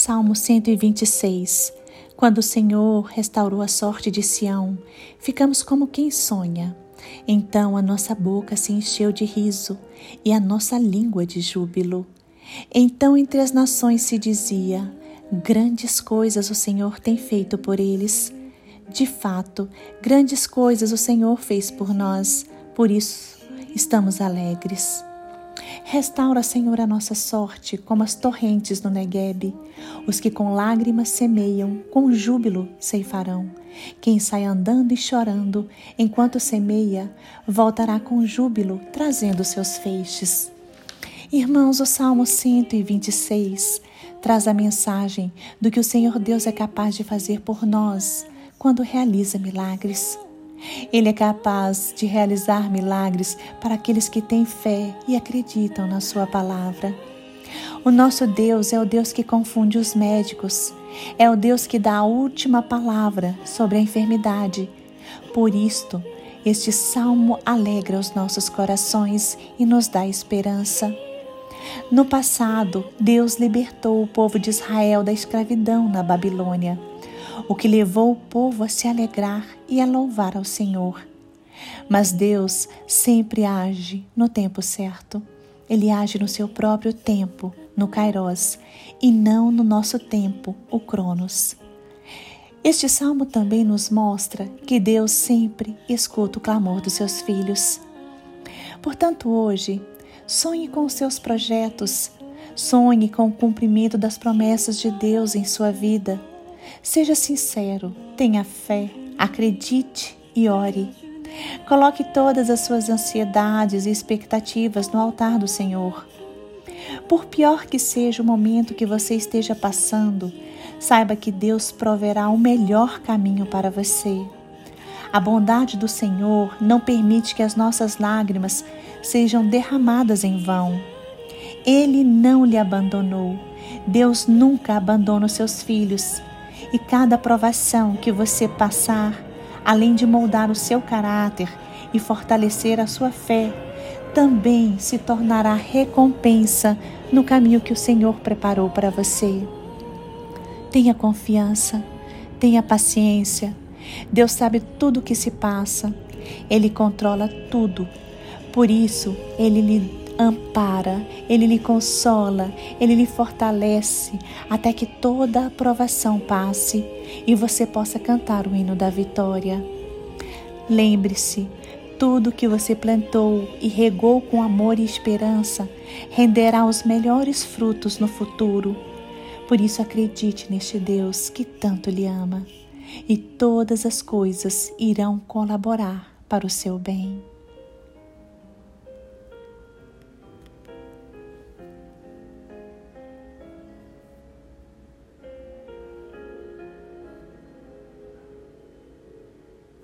Salmo 126 Quando o Senhor restaurou a sorte de Sião, ficamos como quem sonha. Então a nossa boca se encheu de riso e a nossa língua de júbilo. Então entre as nações se dizia: Grandes coisas o Senhor tem feito por eles. De fato, grandes coisas o Senhor fez por nós, por isso estamos alegres. Restaura, Senhor, a nossa sorte, como as torrentes no Neguebe. Os que com lágrimas semeiam, com júbilo ceifarão. Quem sai andando e chorando, enquanto semeia, voltará com júbilo, trazendo seus feixes. Irmãos, o Salmo 126 traz a mensagem do que o Senhor Deus é capaz de fazer por nós quando realiza milagres. Ele é capaz de realizar milagres para aqueles que têm fé e acreditam na Sua palavra. O nosso Deus é o Deus que confunde os médicos, é o Deus que dá a última palavra sobre a enfermidade. Por isto, este salmo alegra os nossos corações e nos dá esperança. No passado, Deus libertou o povo de Israel da escravidão na Babilônia, o que levou o povo a se alegrar e a louvar ao Senhor. Mas Deus sempre age no tempo certo. Ele age no seu próprio tempo, no Kairos, e não no nosso tempo, o Cronos. Este salmo também nos mostra que Deus sempre escuta o clamor dos seus filhos. Portanto, hoje, Sonhe com os seus projetos. Sonhe com o cumprimento das promessas de Deus em sua vida. Seja sincero, tenha fé, acredite e ore. Coloque todas as suas ansiedades e expectativas no altar do Senhor. Por pior que seja o momento que você esteja passando, saiba que Deus proverá o melhor caminho para você. A bondade do Senhor não permite que as nossas lágrimas sejam derramadas em vão. Ele não lhe abandonou. Deus nunca abandona os seus filhos. E cada provação que você passar, além de moldar o seu caráter e fortalecer a sua fé, também se tornará recompensa no caminho que o Senhor preparou para você. Tenha confiança, tenha paciência, Deus sabe tudo o que se passa, Ele controla tudo. Por isso, Ele lhe ampara, Ele lhe consola, Ele lhe fortalece, até que toda a provação passe e você possa cantar o hino da vitória. Lembre-se, tudo que você plantou e regou com amor e esperança renderá os melhores frutos no futuro. Por isso, acredite neste Deus que tanto lhe ama e todas as coisas irão colaborar para o seu bem.